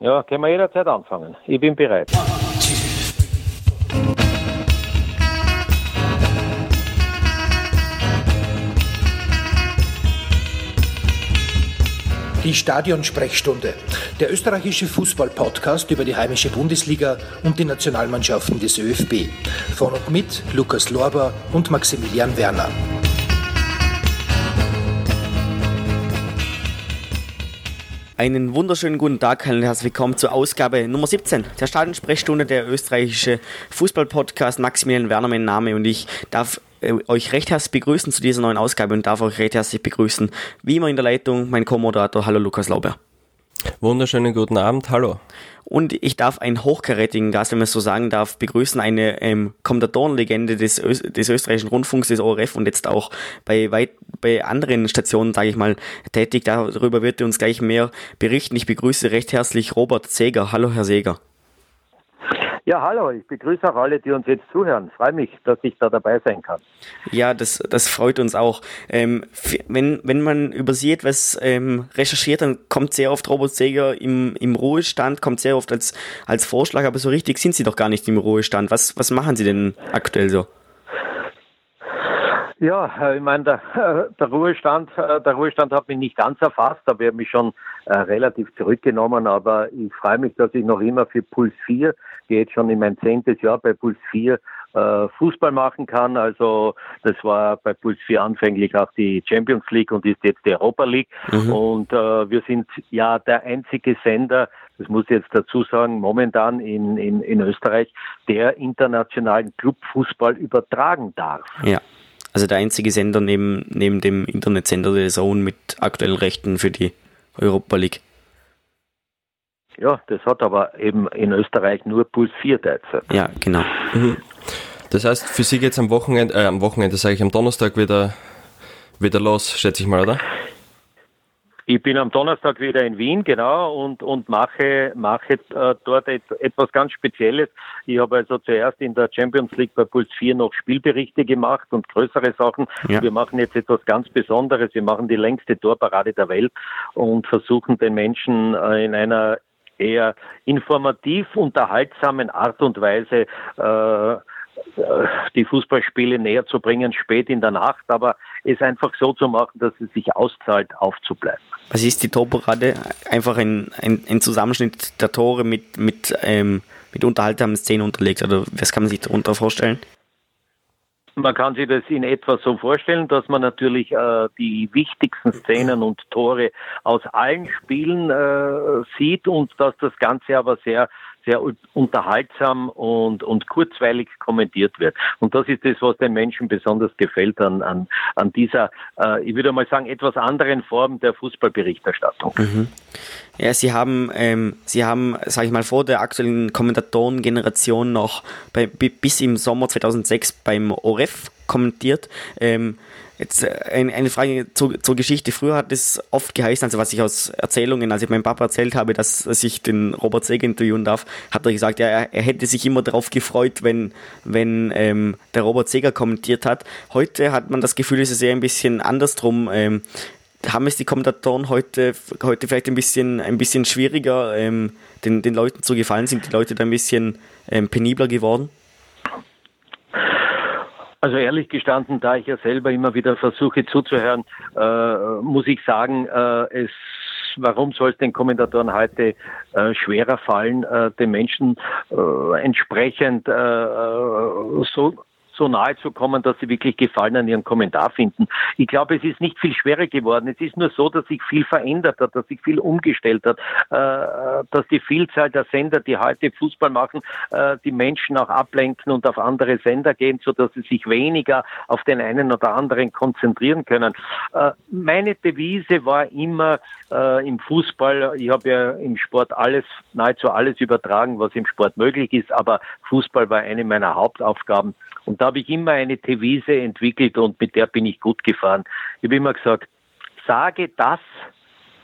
Ja, können wir jederzeit anfangen. Ich bin bereit. Die Stadionsprechstunde, der österreichische Fußball-Podcast über die heimische Bundesliga und die Nationalmannschaften des ÖFB. Von und mit Lukas Lorber und Maximilian Werner. Einen wunderschönen guten Tag und herzlich willkommen zur Ausgabe Nummer 17 der Stadionsprechstunde der österreichische Fußball-Podcast. Maximilian Werner, mein Name und ich darf äh, euch recht herzlich begrüßen zu dieser neuen Ausgabe und darf euch recht herzlich begrüßen, wie immer in der Leitung, mein Co-Moderator, hallo Lukas Lauber. Wunderschönen guten Abend, hallo. Und ich darf einen hochkarätigen Gast, wenn man es so sagen darf, begrüßen, eine ähm, Kommentatorenlegende des, des österreichischen Rundfunks, des ORF und jetzt auch bei, weit, bei anderen Stationen, sage ich mal, tätig. Darüber wird er uns gleich mehr berichten. Ich begrüße recht herzlich Robert Seger. Hallo, Herr Seger. Ja, hallo, ich begrüße auch alle, die uns jetzt zuhören. Freue mich, dass ich da dabei sein kann. Ja, das, das freut uns auch. Ähm, wenn, wenn man über sie etwas ähm, recherchiert, dann kommt sehr oft Robert Seger im, im Ruhestand, kommt sehr oft als, als Vorschlag, aber so richtig sind sie doch gar nicht im Ruhestand. Was, was machen sie denn aktuell so? Ja, äh, ich meine, der, der, Ruhestand, äh, der Ruhestand hat mich nicht ganz erfasst, aber er hat mich schon äh, relativ zurückgenommen. Aber ich freue mich, dass ich noch immer für Puls 4 gehe jetzt schon in mein zehntes Jahr bei Puls 4 äh, Fußball machen kann. Also das war bei Puls 4 anfänglich auch die Champions League und ist jetzt die Europa League. Mhm. Und äh, wir sind ja der einzige Sender, das muss ich jetzt dazu sagen, momentan in, in, in Österreich, der internationalen Clubfußball übertragen darf. Ja. Also der einzige Sender neben, neben dem Internetsender der Zone mit aktuellen Rechten für die Europa League. Ja, das hat aber eben in Österreich nur Puls 4 derzeit. Ja, genau. Mhm. Das heißt, für Sie geht es am Wochenende, äh, am Wochenende sage ich am Donnerstag wieder, wieder los, schätze ich mal, oder? Ich bin am Donnerstag wieder in Wien, genau, und, und mache, mache äh, dort et, etwas ganz Spezielles. Ich habe also zuerst in der Champions League bei Puls 4 noch Spielberichte gemacht und größere Sachen. Ja. Wir machen jetzt etwas ganz Besonderes. Wir machen die längste Torparade der Welt und versuchen den Menschen äh, in einer eher informativ unterhaltsamen Art und Weise äh, die Fußballspiele näher zu bringen, spät in der Nacht, aber es einfach so zu machen, dass es sich auszahlt, aufzubleiben. Was ist die Torparade? Einfach ein, ein, ein, Zusammenschnitt der Tore mit, mit, ähm, mit unterhaltsamen Szenen unterlegt, oder was kann man sich darunter vorstellen? Man kann sich das in etwa so vorstellen, dass man natürlich äh, die wichtigsten Szenen und Tore aus allen Spielen äh, sieht und dass das Ganze aber sehr sehr unterhaltsam und, und kurzweilig kommentiert wird. Und das ist das, was den Menschen besonders gefällt an, an, an dieser, äh, ich würde mal sagen, etwas anderen Form der Fußballberichterstattung. Mhm. Ja, Sie haben, ähm, Sie haben, sage ich mal, vor der aktuellen Kommentatorengeneration noch bei, bis im Sommer 2006 beim ORF kommentiert. Ähm, Jetzt äh, eine Frage zur, zur, Geschichte. Früher hat es oft geheißen, also was ich aus Erzählungen, als ich meinem Papa erzählt habe, dass, dass ich den Robert Seger interviewen darf, hat er gesagt, ja, er, er hätte sich immer darauf gefreut, wenn, wenn ähm, der Robert Seger kommentiert hat. Heute hat man das Gefühl, es ist eher ein bisschen andersrum. Ähm, haben es die Kommentatoren heute, heute vielleicht ein bisschen, ein bisschen schwieriger, ähm, den, den Leuten zu gefallen? Sind die Leute da ein bisschen ähm, penibler geworden? Also ehrlich gestanden, da ich ja selber immer wieder versuche zuzuhören, äh, muss ich sagen, äh, es warum soll es den Kommentatoren heute äh, schwerer fallen, äh, den Menschen äh, entsprechend äh, äh so so nahe zu kommen, dass sie wirklich Gefallen an ihrem Kommentar finden. Ich glaube, es ist nicht viel schwerer geworden. Es ist nur so, dass sich viel verändert hat, dass sich viel umgestellt hat, äh, dass die Vielzahl der Sender, die heute Fußball machen, äh, die Menschen auch ablenken und auf andere Sender gehen, so dass sie sich weniger auf den einen oder anderen konzentrieren können. Äh, meine Devise war immer im Fußball, ich habe ja im Sport alles, nahezu alles übertragen, was im Sport möglich ist, aber Fußball war eine meiner Hauptaufgaben. Und da habe ich immer eine Devise entwickelt und mit der bin ich gut gefahren. Ich habe immer gesagt, sage das,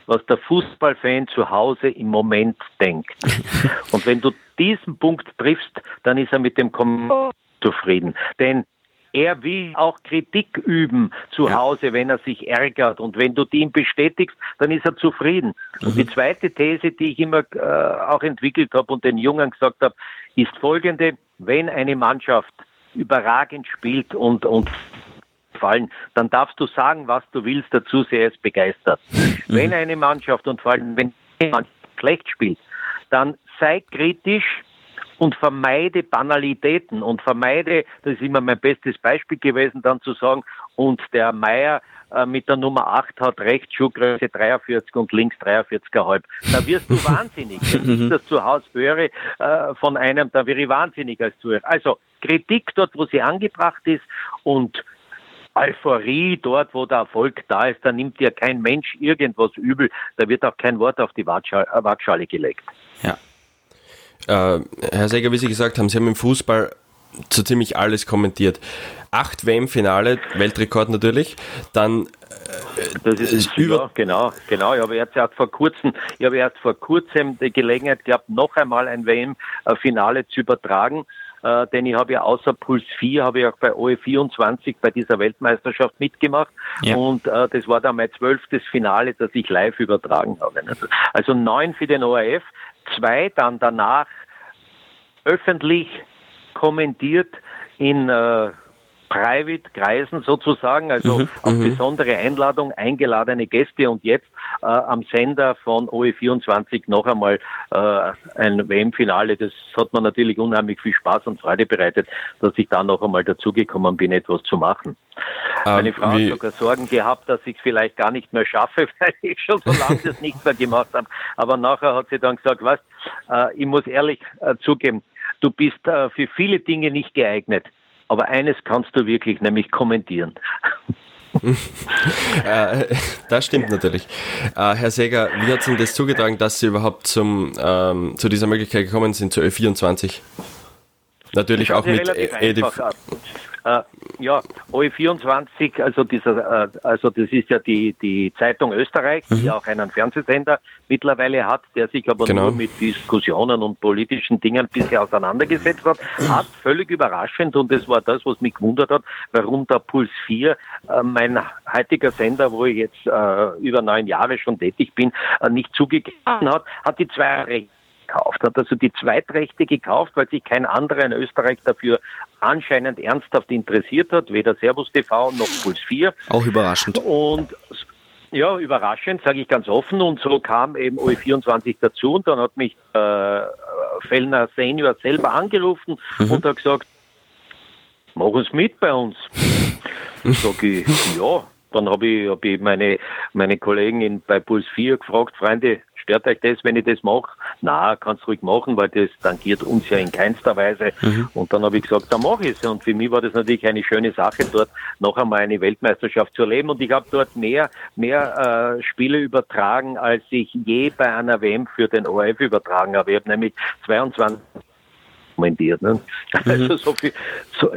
was der Fußballfan zu Hause im Moment denkt. Und wenn du diesen Punkt triffst, dann ist er mit dem Kommentar zufrieden. Denn er will auch Kritik üben zu ja. Hause, wenn er sich ärgert. Und wenn du die ihm bestätigst, dann ist er zufrieden. Mhm. Und die zweite These, die ich immer äh, auch entwickelt habe und den Jungen gesagt habe, ist folgende. Wenn eine Mannschaft überragend spielt und, und fallen, dann darfst du sagen, was du willst dazu, sehr ist begeistert. Mhm. Wenn eine Mannschaft und vor allem wenn eine Mannschaft schlecht spielt, dann sei kritisch, und vermeide Banalitäten und vermeide, das ist immer mein bestes Beispiel gewesen, dann zu sagen, und der Meier äh, mit der Nummer 8 hat rechts Schuhgröße 43 und links 43,5. Da wirst du wahnsinnig. Wenn ich das zu Hause höre äh, von einem, da wäre ich wahnsinnig als Zuhörer. Also Kritik dort, wo sie angebracht ist und Euphorie dort, wo der Erfolg da ist, da nimmt ja kein Mensch irgendwas übel, da wird auch kein Wort auf die Waagschale gelegt. Ja, äh, Herr Seger, wie Sie gesagt haben, Sie haben im Fußball so ziemlich alles kommentiert. Acht WM-Finale, Weltrekord natürlich, dann äh, das ist über ja, genau, genau. Ich habe jetzt erst vor kurzem, ich habe erst vor kurzem die Gelegenheit gehabt, noch einmal ein WM-Finale zu übertragen. Äh, denn ich habe ja außer Puls 4 habe ich auch bei OE24 bei dieser Weltmeisterschaft mitgemacht ja. und äh, das war dann mein zwölftes Finale, das ich live übertragen habe. Also neun für den ORF, zwei dann danach öffentlich kommentiert in äh, Private-Kreisen sozusagen, also mhm, auf mhm. besondere Einladung eingeladene Gäste und jetzt äh, am Sender von OE24 noch einmal äh, ein WM-Finale. Das hat mir natürlich unheimlich viel Spaß und Freude bereitet, dass ich da noch einmal dazugekommen bin, etwas zu machen. Ähm, Meine Frau hat sogar Sorgen gehabt, dass ich es vielleicht gar nicht mehr schaffe, weil ich schon so lange das nicht mehr gemacht habe. Aber nachher hat sie dann gesagt, was, äh, ich muss ehrlich äh, zugeben, du bist äh, für viele Dinge nicht geeignet. Aber eines kannst du wirklich, nämlich kommentieren. äh, das stimmt natürlich. Äh, Herr Seger, wie hat es Ihnen das zugetragen, dass Sie überhaupt zum, ähm, zu dieser Möglichkeit gekommen sind, zur Ö24? Natürlich auch mit Edith. Äh, ja, OE24, also dieser, äh, also das ist ja die, die Zeitung Österreich, mhm. die auch einen Fernsehsender mittlerweile hat, der sich aber genau. nur mit Diskussionen und politischen Dingen bisher auseinandergesetzt hat, hat völlig überraschend und das war das, was mich gewundert hat, warum der Puls 4, äh, mein heutiger Sender, wo ich jetzt äh, über neun Jahre schon tätig bin, äh, nicht zugegeben hat, hat die zwei Rechte gekauft, hat also die Zweitrechte gekauft, weil sich kein anderer in Österreich dafür anscheinend ernsthaft interessiert hat, weder Servus TV noch Puls 4. Auch überraschend. Und ja, überraschend, sage ich ganz offen. Und so kam eben OE24 dazu und dann hat mich äh, Fellner Senior selber angerufen mhm. und hat gesagt, mach uns mit bei uns. Sag ich, ja. Dann habe ich, hab ich meine, meine Kollegen in, bei Puls 4 gefragt, Freunde, stört euch das, wenn ich das mache? Na, kannst ruhig machen, weil das tangiert uns ja in keinster Weise. Mhm. Und dann habe ich gesagt, dann mache ich es. Und für mich war das natürlich eine schöne Sache, dort noch einmal eine Weltmeisterschaft zu erleben. Und ich habe dort mehr, mehr äh, Spiele übertragen, als ich je bei einer WM für den ORF übertragen habe. Ich habe nämlich 22 kommentiert. Ne? Also mhm. so viel, so,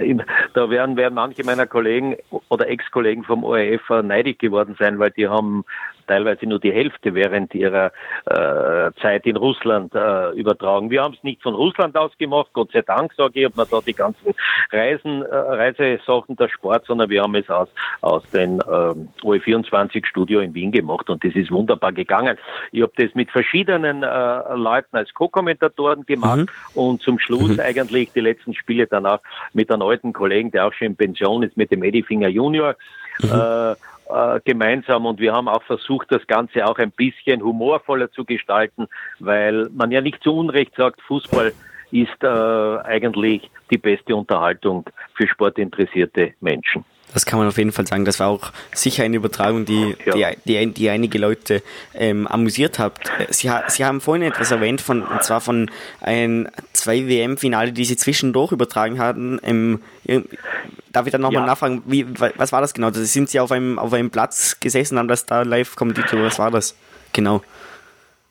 da werden, werden manche meiner Kollegen oder Ex-Kollegen vom ORF neidig geworden sein, weil die haben teilweise nur die Hälfte während ihrer äh, Zeit in Russland äh, übertragen. Wir haben es nicht von Russland aus gemacht, Gott sei Dank, sage ich, ob man da die ganzen Reisen, äh, Reisesachen der Sport, sondern wir haben es aus, aus dem ähm, OE24-Studio in Wien gemacht und das ist wunderbar gegangen. Ich habe das mit verschiedenen äh, Leuten als Co-Kommentatoren gemacht mhm. und zum Schluss mhm. eigentlich die letzten Spiele danach mit einem alten Kollegen, der auch schon in Pension ist, mit dem Eddie Finger Junior. Mhm. Äh, äh, gemeinsam und wir haben auch versucht, das Ganze auch ein bisschen humorvoller zu gestalten, weil man ja nicht zu Unrecht sagt, Fußball ist äh, eigentlich die beste Unterhaltung für sportinteressierte Menschen. Das kann man auf jeden Fall sagen. Das war auch sicher eine Übertragung, die, ja. die, die, die, einige Leute ähm, amüsiert hat. Sie, Sie haben vorhin etwas erwähnt, von, und zwar von ein, zwei WM-Finale, die Sie zwischendurch übertragen hatten. Ähm, darf ich dann nochmal ja. nachfragen, wie, was war das genau? Sind Sie auf einem, auf einem Platz gesessen, haben das da live kommentiert was war das? Genau.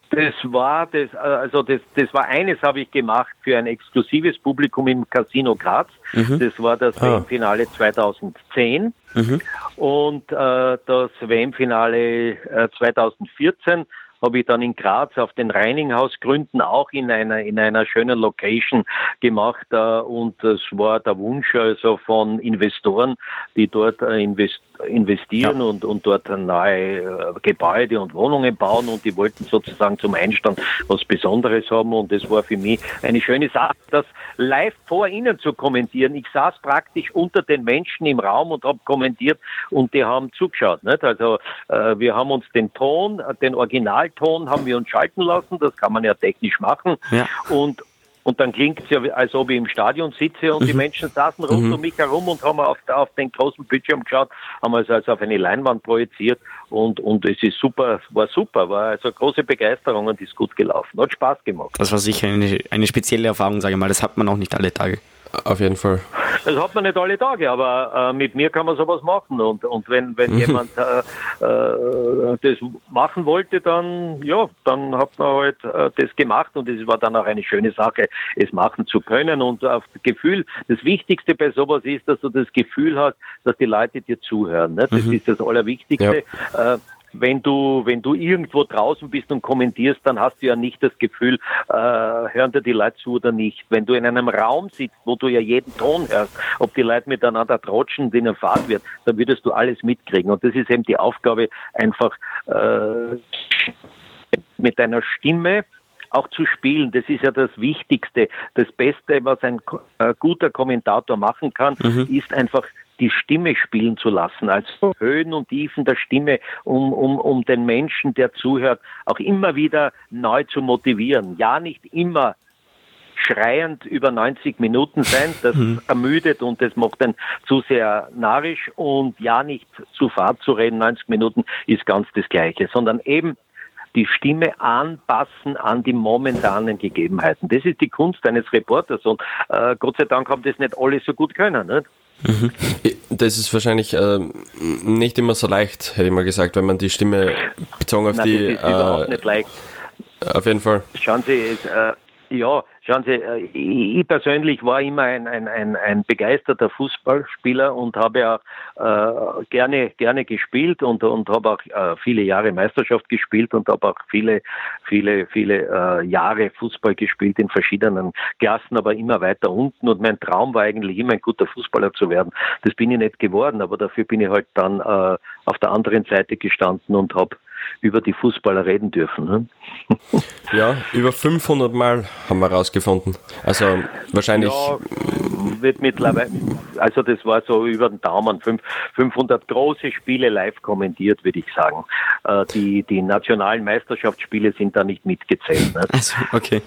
Das war das, äh, also das, das war eines habe ich gemacht für ein exklusives Publikum im Casino Graz. Mhm. Das war das ah. WM-Finale 2010 mhm. und äh, das WM-Finale äh, 2014 habe ich dann in Graz auf den Reininghausgründen auch in einer, in einer schönen Location gemacht. Äh, und es war der Wunsch also von Investoren, die dort äh, invest investieren ja. und, und dort neue äh, Gebäude und Wohnungen bauen und die wollten sozusagen zum Einstand was Besonderes haben und das war für mich eine schöne Sache, das live vor ihnen zu kommentieren. Ich saß praktisch unter den Menschen im Raum und habe kommentiert und die haben zugeschaut. Nicht? Also äh, wir haben uns den Ton, den Originalton haben wir uns schalten lassen, das kann man ja technisch machen ja. und und dann klingt es ja, als ob ich im Stadion sitze und mhm. die Menschen saßen rund mhm. um mich herum und haben auf, auf, den großen Bildschirm geschaut, haben es also auf eine Leinwand projiziert und, und es ist super, war super, war also große Begeisterung und ist gut gelaufen. Hat Spaß gemacht. Das war sicher eine, eine spezielle Erfahrung, sage ich mal. Das hat man auch nicht alle Tage. Auf jeden Fall. Das hat man nicht alle Tage, aber äh, mit mir kann man sowas machen. Und, und wenn, wenn mhm. jemand äh, äh, das machen wollte, dann ja, dann hat man halt äh, das gemacht und es war dann auch eine schöne Sache, es machen zu können. Und auf das Gefühl, das Wichtigste bei sowas ist, dass du das Gefühl hast, dass die Leute dir zuhören. Ne? Das mhm. ist das Allerwichtigste. Ja. Wenn du, wenn du irgendwo draußen bist und kommentierst, dann hast du ja nicht das Gefühl, äh, hören dir die Leute zu oder nicht. Wenn du in einem Raum sitzt, wo du ja jeden Ton hörst, ob die Leute miteinander trotschen, denen Fahrt wird, dann würdest du alles mitkriegen. Und das ist eben die Aufgabe, einfach äh, mit deiner Stimme auch zu spielen. Das ist ja das Wichtigste. Das Beste, was ein äh, guter Kommentator machen kann, mhm. ist einfach die Stimme spielen zu lassen, also Höhen und Tiefen der Stimme, um, um, um den Menschen, der zuhört, auch immer wieder neu zu motivieren. Ja, nicht immer schreiend über 90 Minuten sein, das mhm. ermüdet und das macht dann zu sehr narrisch und ja nicht zu Fahrt zu reden, 90 Minuten ist ganz das Gleiche, sondern eben die Stimme anpassen an die momentanen Gegebenheiten. Das ist die Kunst eines Reporters und äh, Gott sei Dank haben das nicht alle so gut können. Nicht? Mhm. Das ist wahrscheinlich äh, nicht immer so leicht, hätte ich mal gesagt, wenn man die Stimme bezogen auf Nein, die. Das ist äh, überhaupt nicht leicht. Auf jeden Fall. Schauen Sie, es, äh, ja, schauen Sie, äh, ich persönlich war immer ein, ein, ein, ein begeisterter Fußballspieler und habe ja äh, gerne, gerne gespielt und, und habe auch äh, viele Jahre Meisterschaft gespielt und habe auch viele, viele, viele äh, Jahre Fußball gespielt in verschiedenen Klassen, aber immer weiter unten. Und mein Traum war eigentlich immer ein guter Fußballer zu werden. Das bin ich nicht geworden, aber dafür bin ich halt dann äh, auf der anderen Seite gestanden und habe über die Fußballer reden dürfen. Ne? Ja, über 500 Mal haben wir rausgefunden. Also wahrscheinlich. Ja, wird mittlerweile, also das war so über den Daumen, 500 große Spiele live kommentiert, würde ich sagen. Äh, die, die nationalen Meisterschaftsspiele sind da nicht mitgezählt. Ne? Also, okay.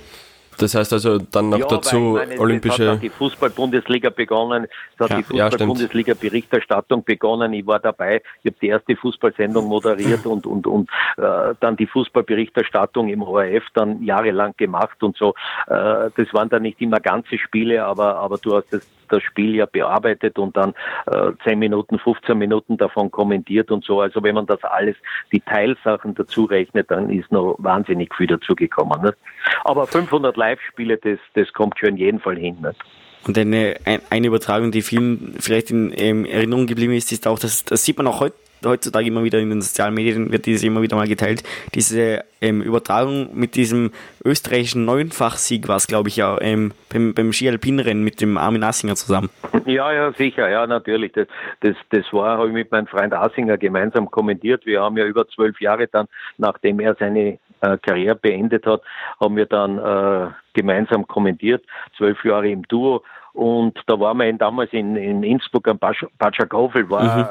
Das heißt also dann noch ja, dazu meine, olympische. Es hat die Fußball-Bundesliga begonnen, es hat ja, die Fußball-Bundesliga-Berichterstattung begonnen. Ich war dabei, ich habe die erste Fußballsendung moderiert und, und, und äh, dann die Fußballberichterstattung im ORF dann jahrelang gemacht und so. Äh, das waren dann nicht immer ganze Spiele, aber, aber du hast das das Spiel ja bearbeitet und dann äh, 10 Minuten, 15 Minuten davon kommentiert und so. Also wenn man das alles, die Teilsachen dazu rechnet, dann ist noch wahnsinnig viel dazugekommen. Nicht? Aber 500 Live-Spiele, das, das kommt schon in jedem Fall hin. Nicht? Und eine, eine Übertragung, die vielen vielleicht in ähm, Erinnerung geblieben ist, ist auch, dass das sieht man auch heute heutzutage immer wieder in den sozialen Medien wird dieses immer wieder mal geteilt. Diese ähm, Übertragung mit diesem österreichischen Neunfachsieg war es, glaube ich, ja, ähm, beim, beim Ski-Alpin-Rennen mit dem Armin Assinger zusammen. Ja, ja, sicher, ja, natürlich. Das, das, das war, habe ich mit meinem Freund Assinger gemeinsam kommentiert. Wir haben ja über zwölf Jahre dann, nachdem er seine äh, Karriere beendet hat, haben wir dann äh, gemeinsam kommentiert, zwölf Jahre im Duo. Und da waren wir damals in, in Innsbruck am Batschakofel, war mhm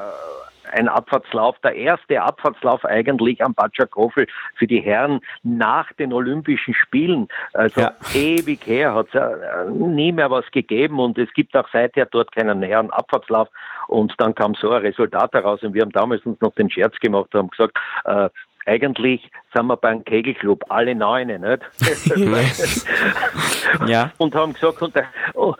ein Abfahrtslauf, der erste Abfahrtslauf eigentlich am Batschakofel für die Herren nach den Olympischen Spielen. Also ja. ewig her hat es äh, nie mehr was gegeben und es gibt auch seither dort keinen Herren-Abfahrtslauf. Und dann kam so ein Resultat heraus und wir haben damals uns noch den Scherz gemacht und haben gesagt, äh, eigentlich sind wir beim Kegelclub, alle Neune, nicht? ja. Und haben gesagt, und,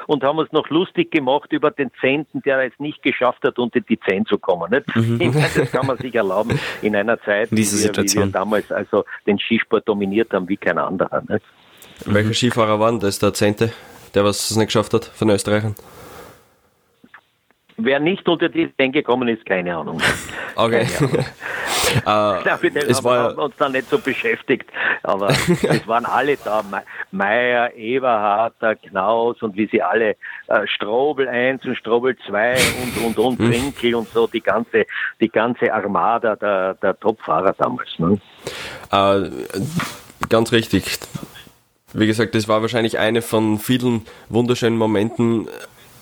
und, haben uns noch lustig gemacht über den Zehnten, der es nicht geschafft hat, unter die Zehn zu kommen, nicht? Mhm. Das kann man sich erlauben in einer Zeit, Diese wie, wir, wie wir damals also den Skisport dominiert haben wie kein anderer, nicht? Welcher Skifahrer war denn das, der Zehnte, der was es nicht geschafft hat von Österreichern? Wer nicht unter die 10 gekommen ist, keine Ahnung. Okay. Keine Ahnung. Äh, Na, mit es war, haben wir uns dann nicht so beschäftigt, aber es waren alle da. Meier, Eberhard, Knaus und wie sie alle, äh, Strobel 1 und Strobel 2 und, und, und, hm. Winkel und so, die ganze, die ganze Armada der, der Topfahrer damals. Ne? Äh, ganz richtig. Wie gesagt, das war wahrscheinlich eine von vielen wunderschönen Momenten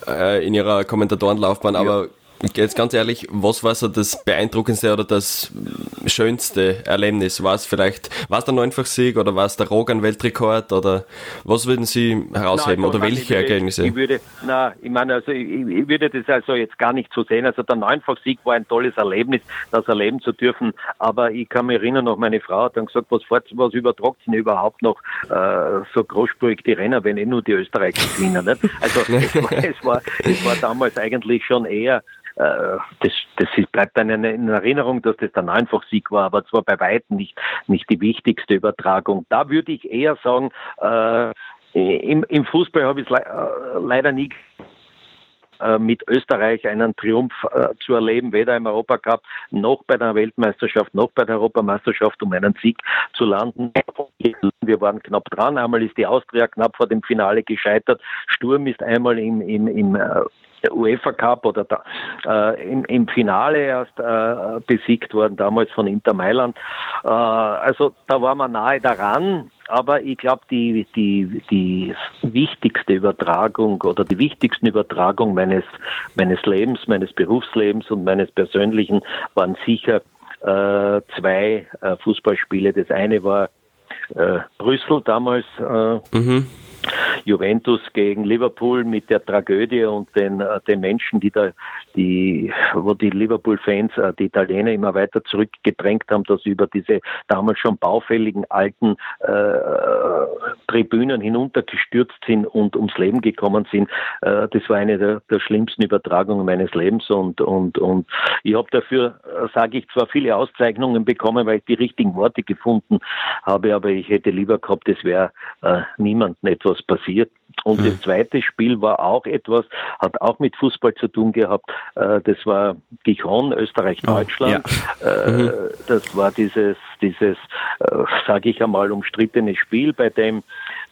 äh, in ihrer Kommentatorenlaufbahn, ja. aber Jetzt ganz ehrlich, was war so das beeindruckendste oder das schönste Erlebnis? War es vielleicht, war es der Neunfach-Sieg oder war es der Rogan-Weltrekord oder was würden Sie herausheben nein, oder welche ich Ergebnisse? Ich würde, na, ich meine, also ich, ich, würde das also jetzt gar nicht so sehen. Also der Neunfach-Sieg war ein tolles Erlebnis, das erleben zu dürfen. Aber ich kann mich erinnern, noch meine Frau hat dann gesagt, was, was übertragt sie überhaupt noch äh, so großspurig die Renner, wenn eh nur die Österreicher gewinnen. Nicht? Also es war, es, war, es war damals eigentlich schon eher das, das bleibt dann in Erinnerung, dass das dann einfach Sieg war, aber zwar bei weitem nicht, nicht die wichtigste Übertragung. Da würde ich eher sagen, äh, im, im Fußball habe ich es le äh, leider nie äh, mit Österreich einen Triumph äh, zu erleben, weder im Europacup noch bei der Weltmeisterschaft noch bei der Europameisterschaft, um einen Sieg zu landen. Wir waren knapp dran. Einmal ist die Austria knapp vor dem Finale gescheitert. Sturm ist einmal im, im, im äh, der UEFA Cup oder da, äh, im, im, Finale erst äh, besiegt worden, damals von Inter Mailand. Äh, also da war man nahe daran, aber ich glaube, die, die, die wichtigste Übertragung oder die wichtigsten Übertragungen meines, meines Lebens, meines Berufslebens und meines persönlichen waren sicher äh, zwei äh, Fußballspiele. Das eine war äh, Brüssel damals. Mhm Juventus gegen Liverpool mit der Tragödie und den, äh, den Menschen, die da, die, wo die Liverpool-Fans, äh, die Italiener immer weiter zurückgedrängt haben, dass sie über diese damals schon baufälligen alten äh, Tribünen hinuntergestürzt sind und ums Leben gekommen sind. Äh, das war eine der, der schlimmsten Übertragungen meines Lebens und, und, und ich habe dafür, äh, sage ich, zwar viele Auszeichnungen bekommen, weil ich die richtigen Worte gefunden habe, aber ich hätte lieber gehabt, es wäre äh, niemandem etwas passiert. Und das mhm. zweite Spiel war auch etwas, hat auch mit Fußball zu tun gehabt. Äh, das war Gijon, Österreich-Deutschland. Oh, ja. Äh, mhm. Das war dieses, dieses, äh, sage ich einmal, umstrittene Spiel, bei dem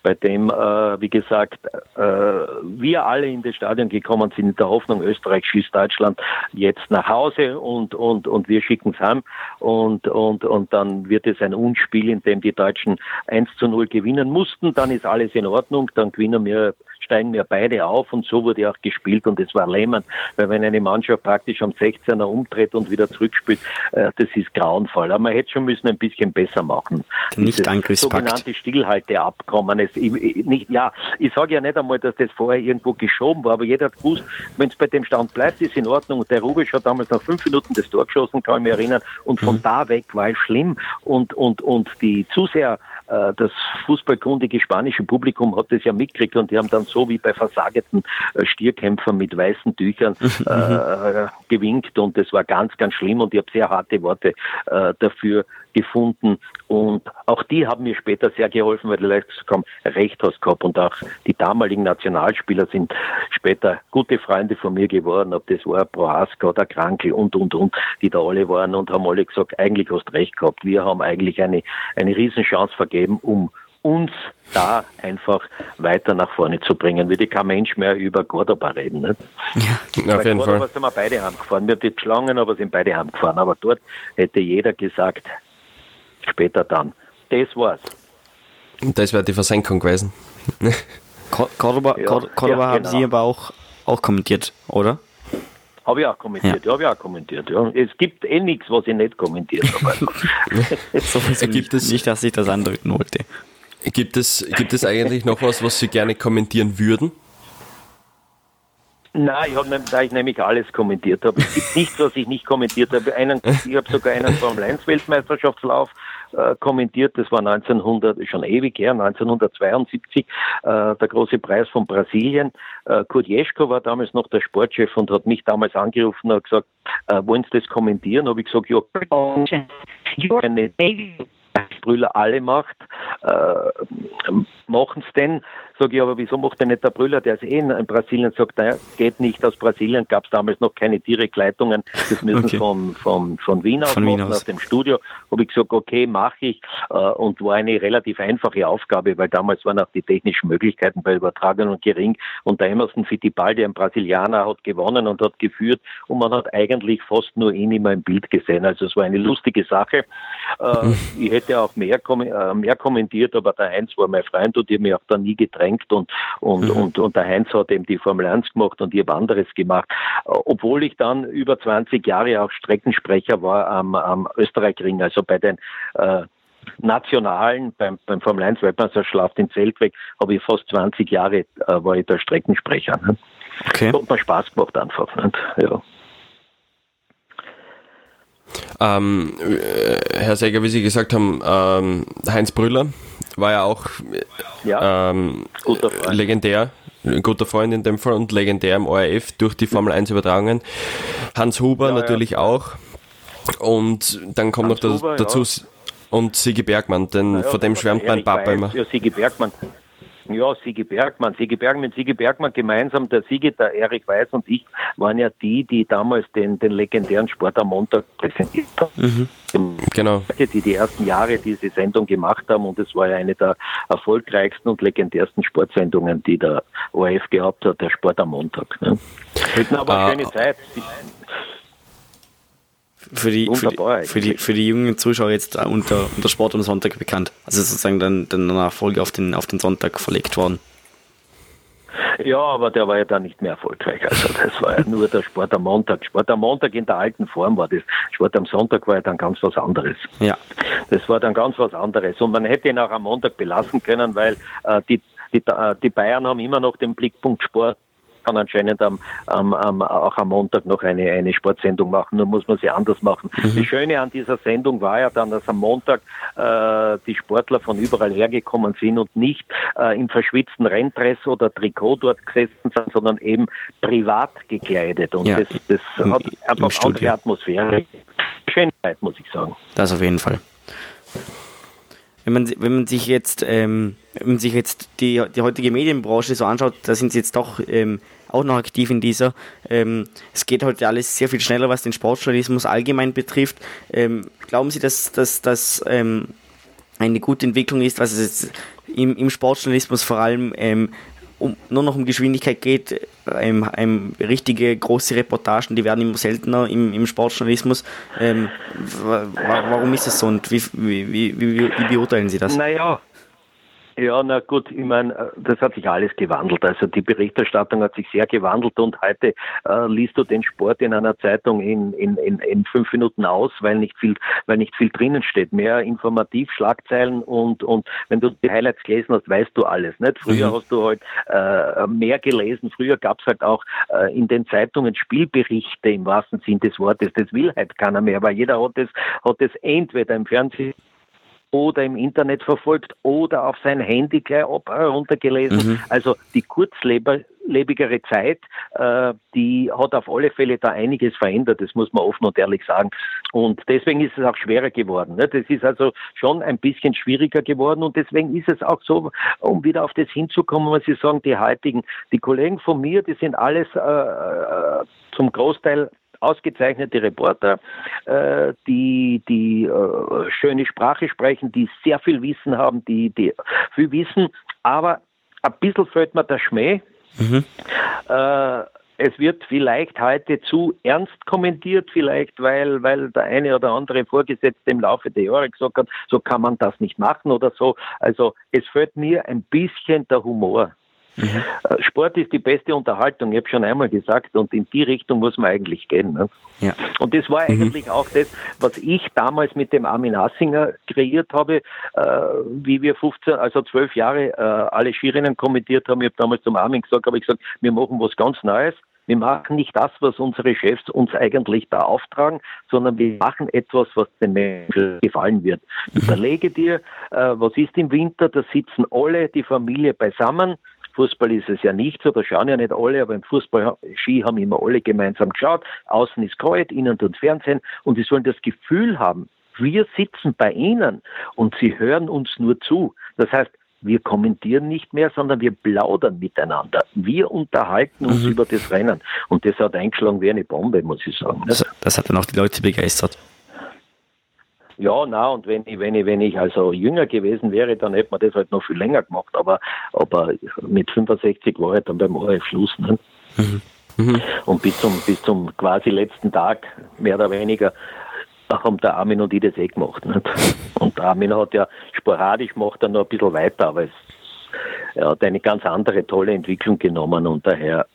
bei dem, äh, wie gesagt, äh, wir alle in das Stadion gekommen sind in der Hoffnung, Österreich schießt Deutschland jetzt nach Hause und, und, und wir schicken es heim. Und, und, und dann wird es ein Unspiel, in dem die Deutschen 1 zu 0 gewinnen mussten, dann ist alles in Ordnung, dann gewinnen wir steigen wir beide auf und so wurde auch gespielt und es war lähmend, weil wenn eine Mannschaft praktisch am 16er umdreht und wieder zurückspielt, äh, das ist grauenvoll. Aber man hätte schon müssen ein bisschen besser machen. Nicht Angriffspakt. sogenannte Stillhalteabkommen. Es, ich, nicht, ja, ich sage ja nicht einmal, dass das vorher irgendwo geschoben war, aber jeder hat gewusst, wenn es bei dem Stand bleibt, ist in Ordnung. Und der Rubisch hat damals nach fünf Minuten das Tor geschossen, kann ich mich erinnern. Und von mhm. da weg war es schlimm. Und, und, und die Zuseher das fußballkundige spanische Publikum hat das ja mitgekriegt und die haben dann so wie bei versageten äh, Stierkämpfern mit weißen Tüchern äh, gewinkt und das war ganz, ganz schlimm und ich habe sehr harte Worte äh, dafür gefunden und auch die haben mir später sehr geholfen, weil die Leute haben Recht hast gehabt und auch die damaligen Nationalspieler sind später gute Freunde von mir geworden, ob das war Prohaska oder Krankel und und und, die da alle waren und haben alle gesagt, eigentlich hast recht gehabt, wir haben eigentlich eine, eine Riesenchance vergeben, um uns da einfach weiter nach vorne zu bringen. Würde kein Mensch mehr über Cordoba reden. Nicht? Ja, auf jeden Cordoba Fall. sind wir beide heimgefahren. Wir haben die geschlagen, aber sind beide heimgefahren. Aber dort hätte jeder gesagt, später dann. Das war's. Und das wäre die Versenkung gewesen. Cordoba, ja, Cordoba ja, haben genau. Sie aber auch, auch kommentiert, oder? Habe ich auch kommentiert, ja, habe ich auch kommentiert. Ja. Es gibt eh nichts, was ich nicht kommentiert habe. so gibt es nicht, dass ich das andeuten wollte. Gibt es, gibt es eigentlich noch was, was Sie gerne kommentieren würden? Nein, ich habe da ich nämlich alles kommentiert habe. Es gibt nichts, was ich nicht kommentiert habe. Einen, ich habe sogar einen Formel 1 Weltmeisterschaftslauf äh, kommentiert. Das war 1900, schon ewig her, 1972, äh, der große Preis von Brasilien. Äh, Kurt Jeschko war damals noch der Sportchef und hat mich damals angerufen und gesagt, äh, wollen Sie das kommentieren? Habe ich gesagt, ja, Brüller alle macht, äh, machen es denn? Sage ich, aber wieso macht denn nicht der Brüller, der ist eh in Brasilien, sagt, naja, geht nicht aus Brasilien, gab es damals noch keine Direktleitungen, das müssen okay. von, von, von Wien aus von machen, Wien aus. aus dem Studio. Habe ich gesagt, okay, mache ich äh, und war eine relativ einfache Aufgabe, weil damals waren auch die technischen Möglichkeiten bei Übertragungen gering und der Emerson Fittipaldi, ein Brasilianer, hat gewonnen und hat geführt und man hat eigentlich fast nur ihn immer im Bild gesehen. Also es war eine lustige Sache. Äh, ich hätte auch mehr, äh, mehr kommentiert, aber der Heinz war mein Freund und ich habe mich auch da nie gedrängt und, und, mhm. und, und der Heinz hat eben die Formel 1 gemacht und ich habe anderes gemacht. Obwohl ich dann über 20 Jahre auch Streckensprecher war am, am Österreichring, also bei den äh, nationalen, beim, beim Formel 1 Weltmeisterschaft in Zeltweg, habe ich fast 20 Jahre, äh, war ich der Streckensprecher. Ne? Okay. Hat mir Spaß gemacht einfach. Nicht? Ja. Ähm, äh, Herr Säger, wie Sie gesagt haben, ähm, Heinz Brüller war ja auch ja, ähm, legendär, ein guter Freund in dem Fall und legendär im ORF durch die Formel 1 Übertragungen. Hans Huber ja, natürlich ja. auch. Und dann kommt Hans noch Huber, dazu und Sigi Bergmann, denn von dem schwärmt mein Papa immer. Ja, Sigi Bergmann. Ja, Sigi Bergmann. Sigi Bergmann, mit Sigi Bergmann gemeinsam, der Sigi, der Erich Weiß und ich waren ja die, die damals den, den legendären Sport am Montag präsentiert haben. Mhm. Genau. Die die ersten Jahre diese Sendung gemacht haben und es war ja eine der erfolgreichsten und legendärsten Sportsendungen, die der ORF gehabt hat, der Sport am Montag. Ne? Hatten aber ah. eine schöne Zeit für die, für die, für, die, für die jungen Zuschauer jetzt unter, unter Sport am Sonntag bekannt. Also sozusagen dann, dann eine Folge auf den, auf den Sonntag verlegt worden. Ja, aber der war ja dann nicht mehr erfolgreich. Also das war ja nur der Sport am Montag. Sport am Montag in der alten Form war das. Sport am Sonntag war ja dann ganz was anderes. Ja. Das war dann ganz was anderes. Und man hätte ihn auch am Montag belassen können, weil äh, die, die, äh, die Bayern haben immer noch den Blickpunkt Sport kann anscheinend am, am, am, auch am Montag noch eine, eine Sportsendung machen, nur muss man sie anders machen. Mhm. Das Schöne an dieser Sendung war ja dann, dass am Montag äh, die Sportler von überall hergekommen sind und nicht äh, im verschwitzten Renndress oder Trikot dort gesessen sind, sondern eben privat gekleidet. Und ja. das, das Im, hat einfach andere Atmosphäre. Schönheit, muss ich sagen. Das auf jeden Fall wenn man, wenn man sich jetzt, ähm, wenn man sich jetzt die, die heutige Medienbranche so anschaut, da sind sie jetzt doch ähm, auch noch aktiv in dieser. Ähm, es geht heute alles sehr viel schneller, was den Sportjournalismus allgemein betrifft. Ähm, glauben Sie, dass das ähm, eine gute Entwicklung ist, was es jetzt im, im Sportjournalismus vor allem ähm, um, nur noch um Geschwindigkeit geht, ähm, ähm, richtige große Reportagen, die werden immer seltener im, im Sportjournalismus. Ähm, warum ist es so und wie, wie, wie, wie, beurteilen Sie das? Naja, ja, na gut, ich meine, äh, das hat sich alles gewandelt. Also die Berichterstattung hat sich sehr gewandelt und heute äh, liest du den Sport in einer Zeitung in, in, in, in fünf Minuten aus, weil nicht viel, weil nicht viel drinnen steht. Mehr informativ, Schlagzeilen und, und wenn du die Highlights gelesen hast, weißt du alles. Nicht? Früher mhm. hast du halt äh, mehr gelesen. Früher gab es halt auch äh, in den Zeitungen Spielberichte im wahrsten Sinn des Wortes. Das will halt keiner mehr, weil jeder hat es, hat es entweder im Fernsehen oder im Internet verfolgt oder auf sein Handy gleich ab heruntergelesen. Mhm. Also die kurzlebigere Zeit, äh, die hat auf alle Fälle da einiges verändert, das muss man offen und ehrlich sagen. Und deswegen ist es auch schwerer geworden. Ne? Das ist also schon ein bisschen schwieriger geworden und deswegen ist es auch so, um wieder auf das hinzukommen, was Sie sagen, die heutigen, die Kollegen von mir, die sind alles äh, äh zum Großteil ausgezeichnete Reporter, äh, die, die äh, schöne Sprache sprechen, die sehr viel Wissen haben, die, die viel wissen, aber ein bisschen fällt mir der Schmäh. Mhm. Äh, es wird vielleicht heute zu ernst kommentiert, vielleicht weil, weil der eine oder andere Vorgesetzte im Laufe der Jahre gesagt hat, so kann man das nicht machen oder so. Also es fällt mir ein bisschen der Humor. Mhm. Sport ist die beste Unterhaltung, ich habe schon einmal gesagt, und in die Richtung muss man eigentlich gehen. Ne? Ja. Und das war mhm. eigentlich auch das, was ich damals mit dem Armin Hassinger kreiert habe, äh, wie wir 15, also 12 Jahre äh, alle Skirennen kommentiert haben. Ich habe damals zum Armin gesagt, habe ich gesagt, wir machen was ganz Neues. Wir machen nicht das, was unsere Chefs uns eigentlich da auftragen, sondern wir machen etwas, was den Menschen gefallen wird. Mhm. Überlege dir, äh, was ist im Winter, da sitzen alle, die Familie beisammen, Fußball ist es ja nicht so, da schauen ja nicht alle, aber im Fußball, Ski haben immer alle gemeinsam geschaut. Außen ist kalt, innen tut Fernsehen und sie sollen das Gefühl haben, Wir sitzen bei Ihnen und Sie hören uns nur zu. Das heißt, wir kommentieren nicht mehr, sondern wir plaudern miteinander. Wir unterhalten uns mhm. über das Rennen. Und das hat eingeschlagen wie eine Bombe, muss ich sagen. Das, das hat dann auch die Leute begeistert. Ja, na, und wenn ich, wenn ich, wenn ich also jünger gewesen wäre, dann hätte man das halt noch viel länger gemacht, aber, aber mit 65 war ich dann beim ORF Schluss. Ne? Mhm. Mhm. Und bis zum, bis zum quasi letzten Tag, mehr oder weniger, haben der Armin und ich das eh gemacht. Nicht? Und der Armin hat ja sporadisch gemacht dann noch ein bisschen weiter, aber es, er hat eine ganz andere tolle Entwicklung genommen und daher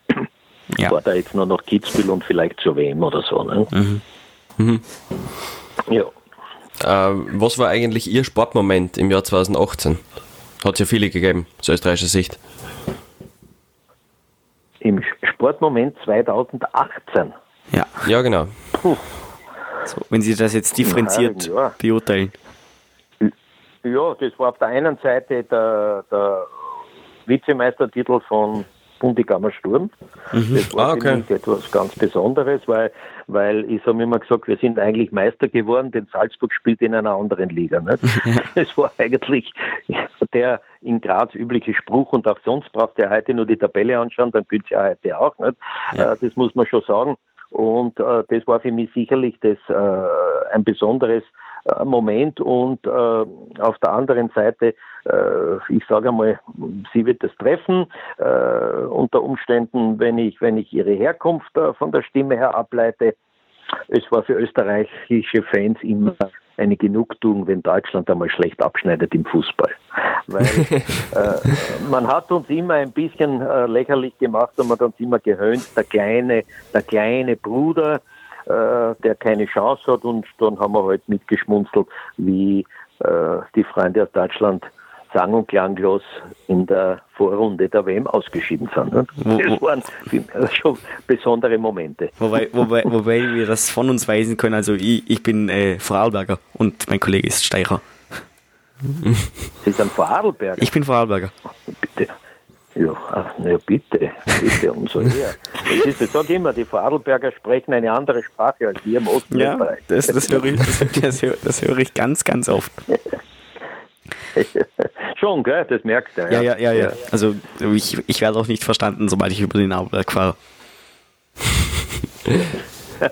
ja. war da jetzt nur noch Kitzbühel und vielleicht zur WM oder so. Ne? Mhm. Mhm. Ja. Äh, was war eigentlich Ihr Sportmoment im Jahr 2018? Hat es ja viele gegeben, aus österreichischer Sicht. Im Sportmoment 2018? Ja. Ja, genau. So, wenn Sie das jetzt differenziert ja, ja. beurteilen. Ja, das war auf der einen Seite der, der Vizemeistertitel von Bundegammer Sturm. Mhm. Das war ah, okay. etwas ganz Besonderes, weil, weil ich habe immer gesagt, wir sind eigentlich Meister geworden, denn Salzburg spielt in einer anderen Liga. Nicht? das war eigentlich der in Graz übliche Spruch und auch sonst braucht ihr heute nur die Tabelle anschauen, dann gilt es ja heute auch. Nicht? Ja. Äh, das muss man schon sagen. Und äh, das war für mich sicherlich das, äh, ein besonderes Moment und äh, auf der anderen Seite, äh, ich sage einmal, sie wird das treffen äh, unter Umständen, wenn ich, wenn ich ihre Herkunft äh, von der Stimme her ableite. Es war für österreichische Fans immer eine Genugtuung, wenn Deutschland einmal schlecht abschneidet im Fußball. Weil äh, man hat uns immer ein bisschen äh, lächerlich gemacht und man hat uns immer gehöhnt, der kleine, der kleine Bruder, äh, der keine Chance hat. Und dann haben wir halt mitgeschmunzelt, wie äh, die Freunde aus Deutschland sang- und klanglos in der Vorrunde der WM ausgeschieden sind. Ne? Das waren schon besondere Momente. Wobei, wobei, wobei wir das von uns weisen können. Also ich, ich bin äh, Vorarlberger und mein Kollege ist Steirer. Sie sind Vorarlberger? Ich bin Vorarlberger. Bitte. Ja, na bitte, bitte, umso eher. ich sage immer, die Vorarlberger sprechen eine andere Sprache als wir im Osten ja, das, das, höre ich, das, das höre ich ganz, ganz oft. Schon, gell? Das merkst du. Ja, ja, ja. ja, ja. Also ich, ich werde auch nicht verstanden, sobald ich über den Arlberg fahre.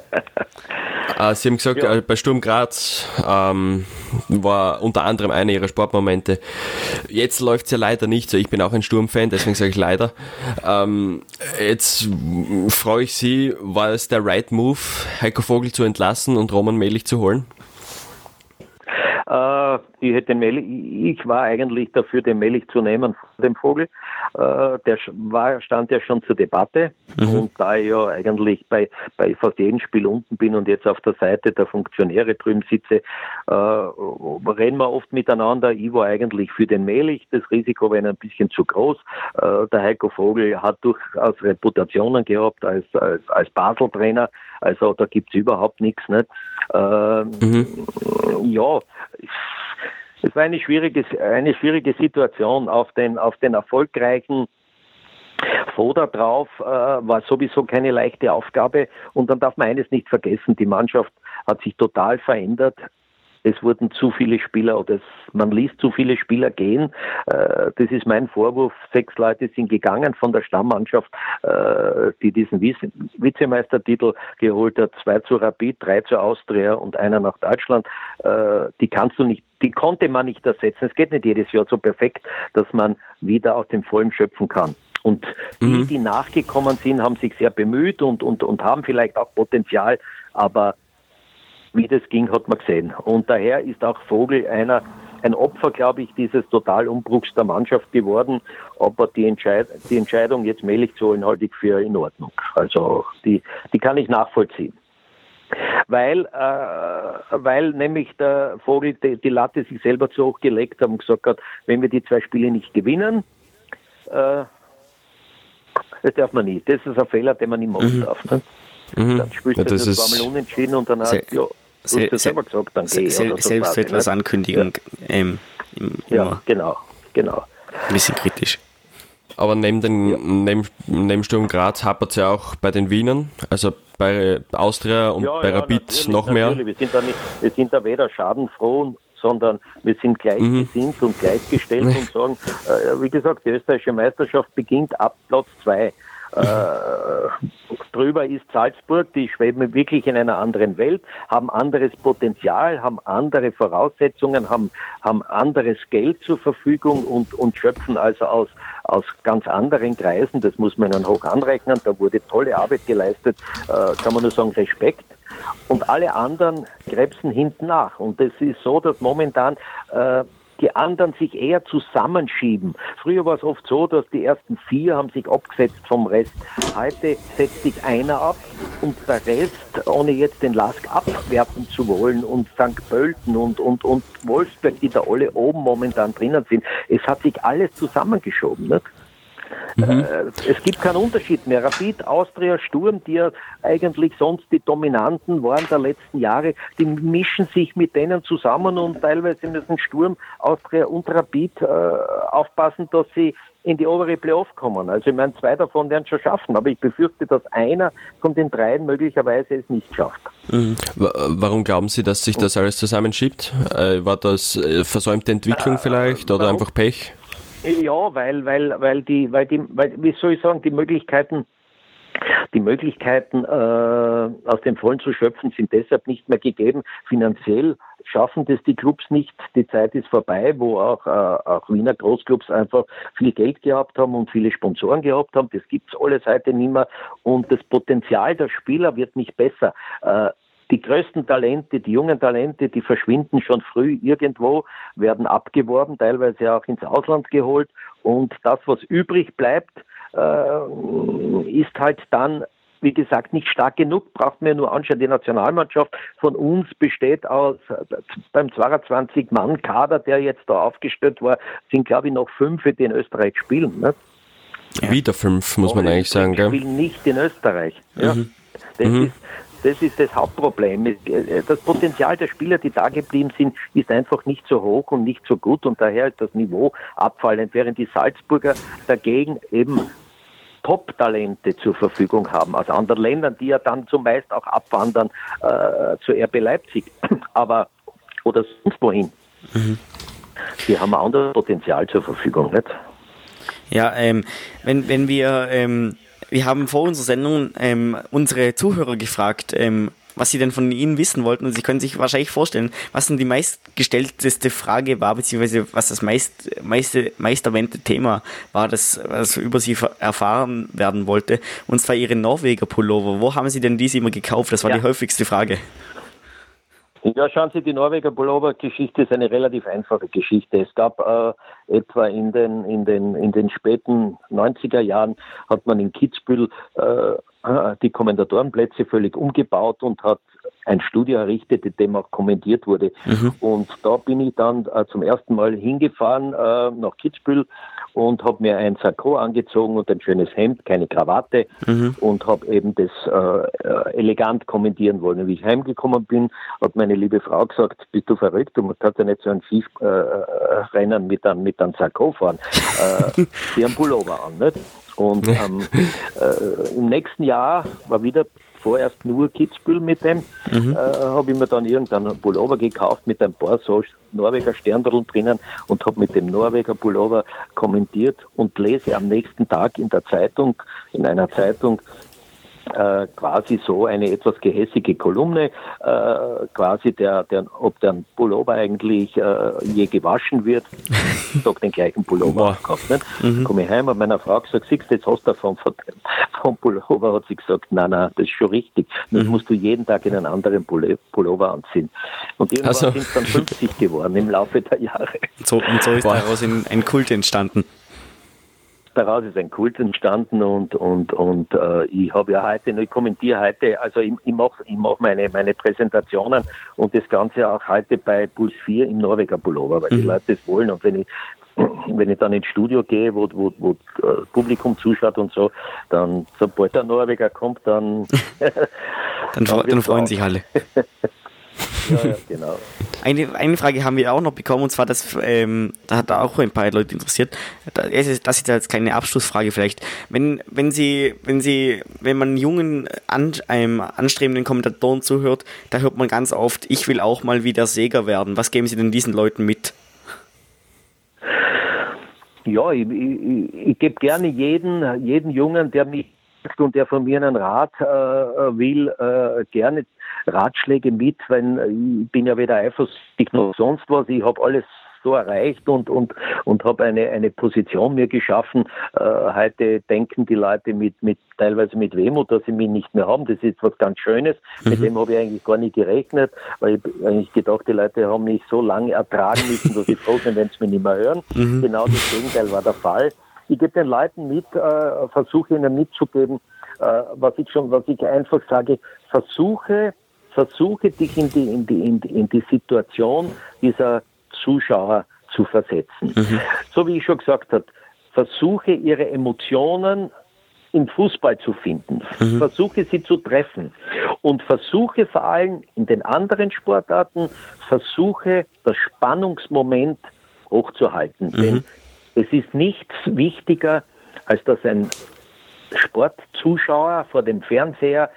Äh, Sie haben gesagt, ja. Äh, bei Sturm Graz ähm, war unter anderem einer Ihrer Sportmomente. Jetzt läuft es ja leider nicht so. Ich bin auch ein Sturmfan, deswegen sage ich leider. Ähm, jetzt freue ich Sie, war es der right Move, Heiko Vogel zu entlassen und Roman Melich zu holen? Äh, ich, hätte Melich, ich war eigentlich dafür, den Melich zu nehmen von dem Vogel. Äh, der war, stand ja schon zur Debatte. Mhm. Und da ich ja eigentlich bei, bei fast jedem Spiel unten bin und jetzt auf der Seite der Funktionäre drüben sitze, äh, reden wir oft miteinander. Ich war eigentlich für den Melich. Das Risiko war ein bisschen zu groß. Äh, der Heiko Vogel hat durchaus Reputationen gehabt als, als, als Basel-Trainer. Also da gibt's überhaupt nichts. Nicht? Ähm, mhm. Ja, es war eine schwierige, eine schwierige Situation auf den, auf den erfolgreichen Foda drauf äh, war sowieso keine leichte Aufgabe. Und dann darf man eines nicht vergessen, die Mannschaft hat sich total verändert es wurden zu viele Spieler oder es, man ließ zu viele Spieler gehen. Äh, das ist mein Vorwurf. Sechs Leute sind gegangen von der Stammmannschaft, äh, die diesen Vizemeistertitel geholt hat. Zwei zu Rapid, drei zu Austria und einer nach Deutschland. Äh, die kannst du nicht die konnte man nicht ersetzen. Es geht nicht jedes Jahr so perfekt, dass man wieder aus dem Vollen schöpfen kann. Und die, mhm. die nachgekommen sind, haben sich sehr bemüht und, und, und haben vielleicht auch Potenzial, aber wie das ging, hat man gesehen. Und daher ist auch Vogel einer, ein Opfer, glaube ich, dieses Totalumbruchs der Mannschaft geworden. Aber die, Entscheid die Entscheidung, jetzt Melich zu holen, halte ich für in Ordnung. Also die, die kann ich nachvollziehen. Weil, äh, weil nämlich der Vogel die, die, Latte sich selber zu hoch gelegt hat und gesagt hat, wenn wir die zwei Spiele nicht gewinnen, äh, das darf man nie. Das ist ein Fehler, den man nicht machen mhm. darf. Ne? Mhm. Dann spielst ja, du das, das zweimal unentschieden und dann hast ja, du hast selber gesagt, dann geh. Sel so selbst quasi, etwas ne? ankündigen. Ja, ähm, im, ja genau, genau. Ein bisschen kritisch. Aber neben, den, ja. neben, neben Sturm Graz hapert es ja auch bei den Wienern, also bei Austria und ja, bei Rapid ja, noch mehr. Wir sind, da nicht, wir sind da weder schadenfroh sondern wir sind gleichgesinnt mhm. und gleichgestellt und sagen, äh, wie gesagt, die österreichische Meisterschaft beginnt ab Platz zwei. Äh, drüber ist Salzburg, die schweben wirklich in einer anderen Welt, haben anderes Potenzial, haben andere Voraussetzungen, haben, haben anderes Geld zur Verfügung und, und schöpfen also aus, aus ganz anderen Kreisen. Das muss man dann hoch anrechnen. Da wurde tolle Arbeit geleistet, äh, kann man nur sagen, Respekt. Und alle anderen krebsen hinten nach. Und es ist so, dass momentan äh, die anderen sich eher zusammenschieben. Früher war es oft so, dass die ersten vier haben sich abgesetzt vom Rest. Heute setzt sich einer ab und der Rest, ohne jetzt den Lask abwerfen zu wollen und St. Pölten und, und, und Wolfsburg, die da alle oben momentan drinnen sind, es hat sich alles zusammengeschoben. Nicht? Mhm. Äh, es gibt keinen Unterschied mehr. Rapid, Austria, Sturm, die ja eigentlich sonst die Dominanten waren der letzten Jahre, die mischen sich mit denen zusammen und teilweise müssen Sturm, Austria und Rapid äh, aufpassen, dass sie in die obere Playoff kommen. Also ich meine, zwei davon werden es schon schaffen, aber ich befürchte, dass einer von den dreien möglicherweise es nicht schafft. Mhm. Warum glauben Sie, dass sich das alles zusammenschiebt? Äh, war das äh, versäumte Entwicklung vielleicht oder einfach Pech? Ja, weil, weil, weil die, weil die, weil, wie soll ich sagen, die Möglichkeiten, die Möglichkeiten äh, aus dem Vollen zu schöpfen sind deshalb nicht mehr gegeben. Finanziell schaffen das die Clubs nicht. Die Zeit ist vorbei, wo auch, äh, auch Wiener Großclubs einfach viel Geld gehabt haben und viele Sponsoren gehabt haben. Das gibt's alles heute nicht mehr. Und das Potenzial der Spieler wird nicht besser. Äh, die größten Talente, die jungen Talente, die verschwinden schon früh irgendwo, werden abgeworben, teilweise auch ins Ausland geholt. Und das, was übrig bleibt, äh, ist halt dann wie gesagt, nicht stark genug, braucht man ja nur anschauen. Die Nationalmannschaft von uns besteht aus, beim 22-Mann-Kader, der jetzt da aufgestellt war, sind, glaube ich, noch fünf, die in Österreich spielen. Ne? Wieder fünf, muss man eigentlich sagen. Die spielen nicht in Österreich. Ja. Mhm. Das, mhm. Ist, das ist das Hauptproblem. Das Potenzial der Spieler, die da geblieben sind, ist einfach nicht so hoch und nicht so gut und daher ist das Niveau abfallend, während die Salzburger dagegen eben Top-Talente zur Verfügung haben aus anderen Ländern, die ja dann zumeist auch abwandern äh, zu RB Leipzig, aber oder sonst wohin. Mhm. Die haben ein anderes Potenzial zur Verfügung, nicht? Ja, ähm, wenn, wenn wir ähm, wir haben vor unserer Sendung ähm, unsere Zuhörer gefragt, ähm, was sie denn von Ihnen wissen wollten. Und Sie können sich wahrscheinlich vorstellen, was denn die meistgestellteste Frage war, beziehungsweise was das meist, meiste, meist erwähnte Thema war, das was über Sie erfahren werden wollte. Und zwar Ihre Norweger Pullover. Wo haben Sie denn diese immer gekauft? Das war ja. die häufigste Frage. Ja, schauen Sie, die Norweger Pullover-Geschichte ist eine relativ einfache Geschichte. Es gab äh, etwa in den, in, den, in den späten 90er Jahren hat man in Kitzbühel äh, die Kommentatorenplätze völlig umgebaut und hat ein Studio errichtet, in dem auch kommentiert wurde. Mhm. Und da bin ich dann äh, zum ersten Mal hingefahren äh, nach Kitzbühel und habe mir ein Sakko angezogen und ein schönes Hemd, keine Krawatte mhm. und habe eben das äh, äh, elegant kommentieren wollen. Und wie ich heimgekommen bin, hat meine liebe Frau gesagt, bist du verrückt, du kannst ja nicht so ein Schiefrennen äh, mit einem mit einem Sakko fahren. äh, die haben Pullover an, nicht? Und ähm, äh, im nächsten Jahr war wieder vorerst nur Kitzbühel mit dem, mhm. äh, habe ich mir dann irgendeinen Pullover gekauft mit ein paar so Norweger Sterndeln drinnen und habe mit dem Norweger Pullover kommentiert und lese am nächsten Tag in der Zeitung, in einer Zeitung, äh, quasi so eine etwas gehässige Kolumne, äh, quasi der, der, ob der Pullover eigentlich äh, je gewaschen wird. Ich sag den gleichen Pullover gekauft. Nicht? Mhm. Komme ich heim und meiner Frau gesagt, siehst du, jetzt hast du vom, vom Pullover, hat sie gesagt, nein, nein, das ist schon richtig. Das mhm. musst du jeden Tag in einen anderen Pullover anziehen. Und irgendwann also. sind es dann 50 geworden im Laufe der Jahre. So, und so ist daraus ein Kult entstanden daraus ist ein Kult entstanden und und und äh, ich habe ja heute, ich kommentiere heute, also ich, ich mache ich mach meine meine Präsentationen und das Ganze auch heute bei Puls 4 im Norweger Pullover, weil mhm. die Leute das wollen und wenn ich wenn ich dann ins Studio gehe, wo, wo, wo äh, Publikum zuschaut und so, dann sobald der Norweger kommt, dann dann, dann, dann freuen sich alle. Ja, ja, genau. Eine, eine Frage haben wir auch noch bekommen, und zwar, das, ähm, da hat auch ein paar Leute interessiert. Das ist, das ist jetzt keine Abschlussfrage vielleicht. Wenn, wenn Sie, wenn Sie, wenn man jungen, an, einem anstrebenden Kommentatoren zuhört, da hört man ganz oft, ich will auch mal wieder Säger werden. Was geben Sie denn diesen Leuten mit? Ja, ich, ich, ich gebe gerne jeden, jeden Jungen, der mich und der von mir einen Rat äh, will, äh, gerne Ratschläge mit, weil ich bin ja weder eifersüchtig noch sonst was. Ich habe alles so erreicht und, und, und habe eine, eine Position mir geschaffen. Äh, heute denken die Leute mit, mit teilweise mit Wehmut, dass sie mich nicht mehr haben. Das ist was ganz Schönes. Mhm. Mit dem habe ich eigentlich gar nicht gerechnet, weil ich eigentlich gedacht, die Leute haben mich so lange ertragen müssen, dass ich froh bin, wenn sie mich nicht mehr hören. Mhm. Genau das Gegenteil war der Fall. Ich gebe den Leuten mit, äh, versuche ihnen mitzugeben, äh, was ich schon, was ich einfach sage, versuche, versuche dich in die, in die, in die, in die Situation dieser Zuschauer zu versetzen. Mhm. So wie ich schon gesagt habe, versuche ihre Emotionen im Fußball zu finden. Mhm. Versuche sie zu treffen. Und versuche vor allem in den anderen Sportarten, versuche das Spannungsmoment hochzuhalten. Mhm. Denn es ist nichts wichtiger, als dass ein Sportzuschauer vor dem Fernseher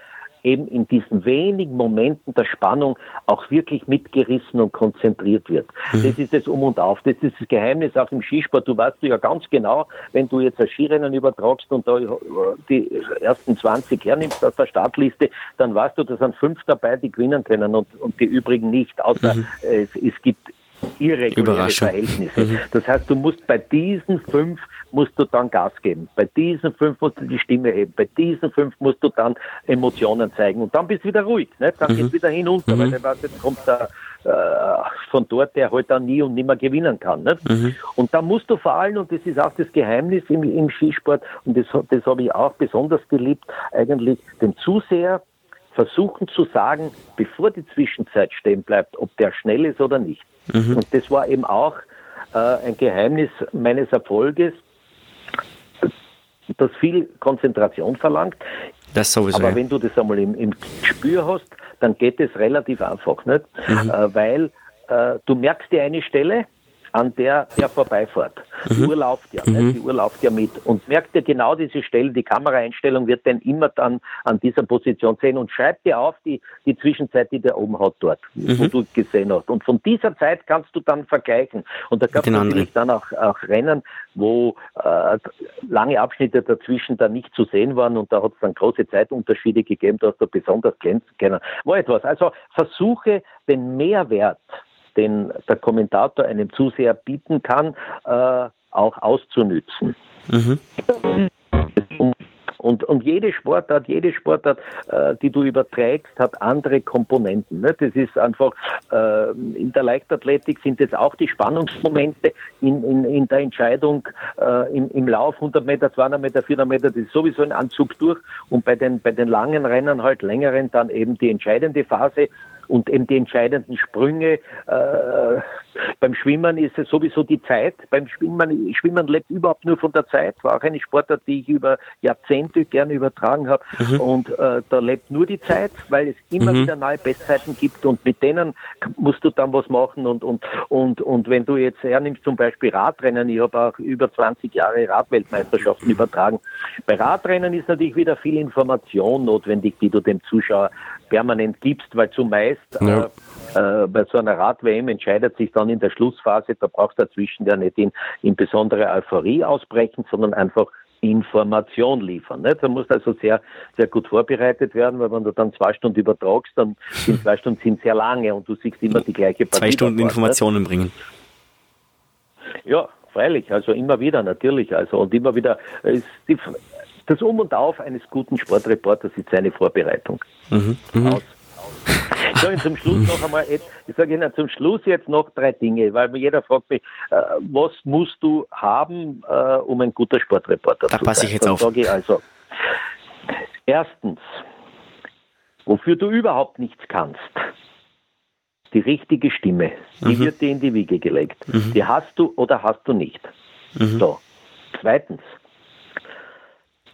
eben in diesen wenigen Momenten der Spannung auch wirklich mitgerissen und konzentriert wird. Mhm. Das ist das Um und Auf. Das ist das Geheimnis auch im Skisport. Du weißt ja ganz genau, wenn du jetzt ein Skirennen übertragst und da die ersten 20 hernimmst aus der Startliste, dann weißt du, da sind fünf dabei, die gewinnen können und, und die übrigen nicht, außer mhm. es, es gibt irreguläre Verhältnisse. Mhm. Das heißt, du musst bei diesen fünf musst du dann Gas geben. Bei diesen fünf musst du die Stimme heben. Bei diesen fünf musst du dann Emotionen zeigen. Und dann bist du wieder ruhig. Ne? Dann mhm. geht wieder hinunter, mhm. weil du weißt, jetzt kommt der äh, von dort, der halt dann nie und nimmer gewinnen kann. Nicht? Mhm. Und da musst du vor allem, und das ist auch das Geheimnis im, im Skisport, und das, das habe ich auch besonders geliebt, eigentlich den Zuseher versuchen zu sagen, bevor die Zwischenzeit stehen bleibt, ob der schnell ist oder nicht. Mhm. Und das war eben auch äh, ein Geheimnis meines Erfolges, das viel Konzentration verlangt. Das sowieso. Aber wenn du das einmal im, im Gespür hast, dann geht es relativ einfach, nicht? Mhm. Äh, weil äh, du merkst dir eine Stelle, an der er vorbeifährt. Mhm. Die Uhr läuft ja, mhm. die Uhr läuft ja mit. Und merkt dir genau diese Stelle, die Kameraeinstellung wird dann immer dann an dieser Position sehen und schreib dir auf die, die Zwischenzeit, die der oben hat dort, mhm. wo du gesehen hast. Und von dieser Zeit kannst du dann vergleichen. Und da gab es natürlich dann auch, auch Rennen, wo äh, lange Abschnitte dazwischen dann nicht zu sehen waren und da hat es dann große Zeitunterschiede gegeben, da hast du besonders glänzen können. War etwas. Also versuche den Mehrwert den der Kommentator einem Zuseher bieten kann, äh, auch auszunützen. Mhm. Und, und jede Sportart, jede Sportart, äh, die du überträgst, hat andere Komponenten. Ne? Das ist einfach, äh, in der Leichtathletik sind es auch die Spannungsmomente in, in, in der Entscheidung äh, im, im Lauf, 100 Meter, 200 Meter, 400 Meter, das ist sowieso ein Anzug durch. Und bei den, bei den langen Rennen halt längeren dann eben die entscheidende Phase, und eben die entscheidenden Sprünge. Äh, beim Schwimmen ist es sowieso die Zeit. Beim Schwimmen, Schwimmen lebt überhaupt nur von der Zeit. War auch eine Sportart, die ich über Jahrzehnte gerne übertragen habe. Mhm. Und äh, da lebt nur die Zeit, weil es immer mhm. wieder neue Bestzeiten gibt und mit denen musst du dann was machen. Und, und, und, und wenn du jetzt hernimmst, zum Beispiel Radrennen, ich habe auch über 20 Jahre Radweltmeisterschaften übertragen. Bei Radrennen ist natürlich wieder viel Information notwendig, die du dem Zuschauer permanent gibst, weil zumeist ja. äh, äh, bei so einer Rad-WM entscheidet sich dann in der Schlussphase, da brauchst du dazwischen ja nicht in, in besondere Euphorie ausbrechen, sondern einfach Information liefern. Ne? Da muss also sehr, sehr gut vorbereitet werden, weil wenn du dann zwei Stunden übertragst, dann sind zwei Stunden sind sehr lange und du siehst immer die gleiche Partie. Zwei Stunden davor, Informationen nicht? bringen. Ja, freilich, also immer wieder natürlich, also und immer wieder ist die, das Um und Auf eines guten Sportreporters ist seine Vorbereitung. Mhm. Mhm. Ich sage zum Schluss noch einmal, ich sage Ihnen zum Schluss jetzt noch drei Dinge, weil mir jeder fragt mich, äh, was musst du haben, äh, um ein guter Sportreporter zu sein? Da passe ich jetzt auf. Sage ich also, erstens, wofür du überhaupt nichts kannst, die richtige Stimme, die mhm. wird dir in die Wiege gelegt. Mhm. Die hast du oder hast du nicht. Mhm. So. Zweitens,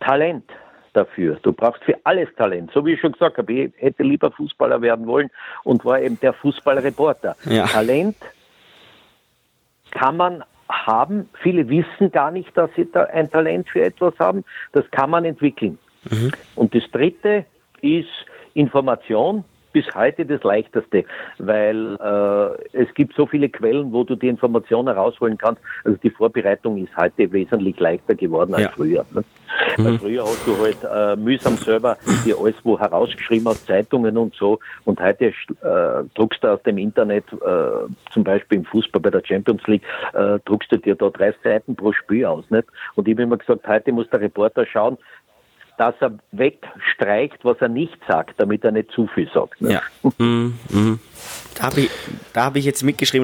Talent. dafür. Du brauchst für alles Talent. So wie ich schon gesagt habe, ich hätte lieber Fußballer werden wollen und war eben der Fußballreporter. Ja. Talent kann man haben. Viele wissen gar nicht, dass sie da ein Talent für etwas haben. Das kann man entwickeln. Mhm. Und das Dritte ist Information bis heute das Leichteste, weil äh, es gibt so viele Quellen, wo du die Informationen herausholen kannst. Also die Vorbereitung ist heute wesentlich leichter geworden als ja. früher. Ne? Mhm. Weil früher hast du halt äh, mühsam selber dir alles wo herausgeschrieben aus Zeitungen und so. Und heute äh, druckst du aus dem Internet, äh, zum Beispiel im Fußball bei der Champions League, äh, druckst du dir da 30 Seiten pro Spiel aus. Nicht? Und ich habe immer gesagt, heute muss der Reporter schauen, dass er wegstreicht, was er nicht sagt, damit er nicht zu viel sagt. Ne? Ja. Mhm. Mhm. Da habe ich, hab ich jetzt mitgeschrieben,